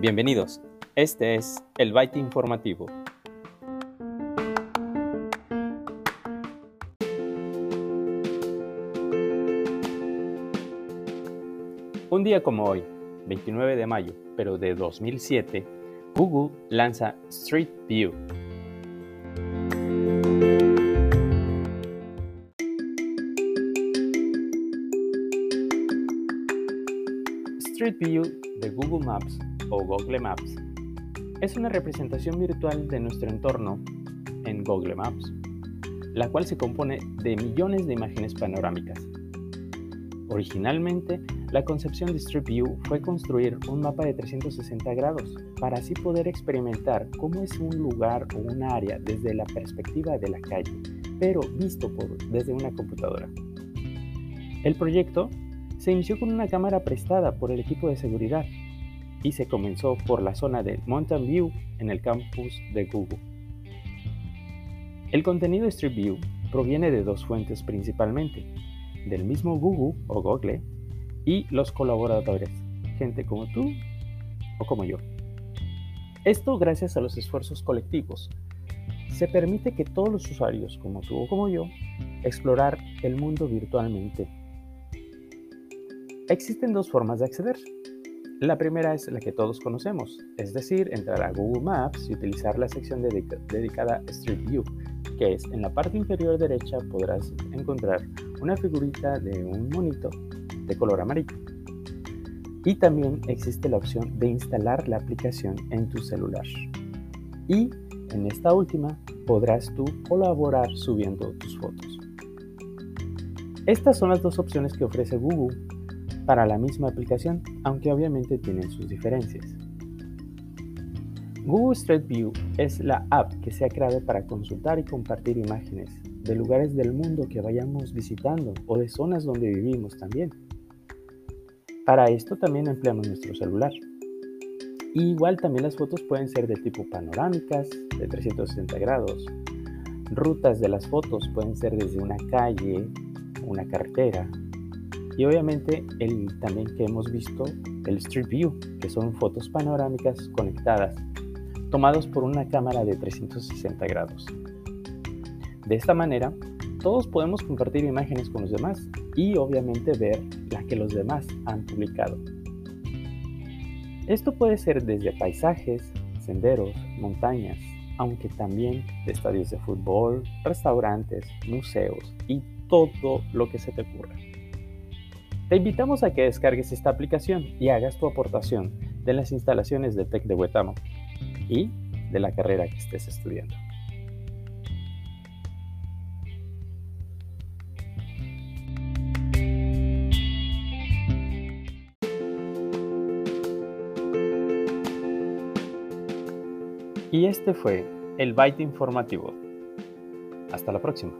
Bienvenidos, este es el Byte Informativo. Un día como hoy, 29 de mayo, pero de 2007, Google lanza Street View. Street View de Google Maps o Google Maps es una representación virtual de nuestro entorno en Google Maps, la cual se compone de millones de imágenes panorámicas. Originalmente, la concepción de Street View fue construir un mapa de 360 grados para así poder experimentar cómo es un lugar o un área desde la perspectiva de la calle, pero visto por, desde una computadora. El proyecto se inició con una cámara prestada por el equipo de seguridad y se comenzó por la zona de Mountain View en el campus de Google. El contenido Street View proviene de dos fuentes principalmente, del mismo Google o Google y los colaboradores, gente como tú o como yo. Esto gracias a los esfuerzos colectivos. Se permite que todos los usuarios, como tú o como yo, explorar el mundo virtualmente. Existen dos formas de acceder. La primera es la que todos conocemos, es decir, entrar a Google Maps y utilizar la sección dedicada a Street View, que es en la parte inferior derecha podrás encontrar una figurita de un monito de color amarillo. Y también existe la opción de instalar la aplicación en tu celular. Y en esta última podrás tú colaborar subiendo tus fotos. Estas son las dos opciones que ofrece Google para la misma aplicación, aunque obviamente tienen sus diferencias. Google Street View es la app que se ha creado para consultar y compartir imágenes de lugares del mundo que vayamos visitando o de zonas donde vivimos también. Para esto también empleamos nuestro celular. igual también las fotos pueden ser de tipo panorámicas, de 360 grados. Rutas de las fotos pueden ser desde una calle, una carretera, y obviamente el también que hemos visto el Street View, que son fotos panorámicas conectadas, tomados por una cámara de 360 grados. De esta manera, todos podemos compartir imágenes con los demás y obviamente ver la que los demás han publicado. Esto puede ser desde paisajes, senderos, montañas, aunque también de estadios de fútbol, restaurantes, museos y todo lo que se te ocurra. Te invitamos a que descargues esta aplicación y hagas tu aportación de las instalaciones de TEC de Huetamo y de la carrera que estés estudiando. Y este fue el Byte Informativo. Hasta la próxima.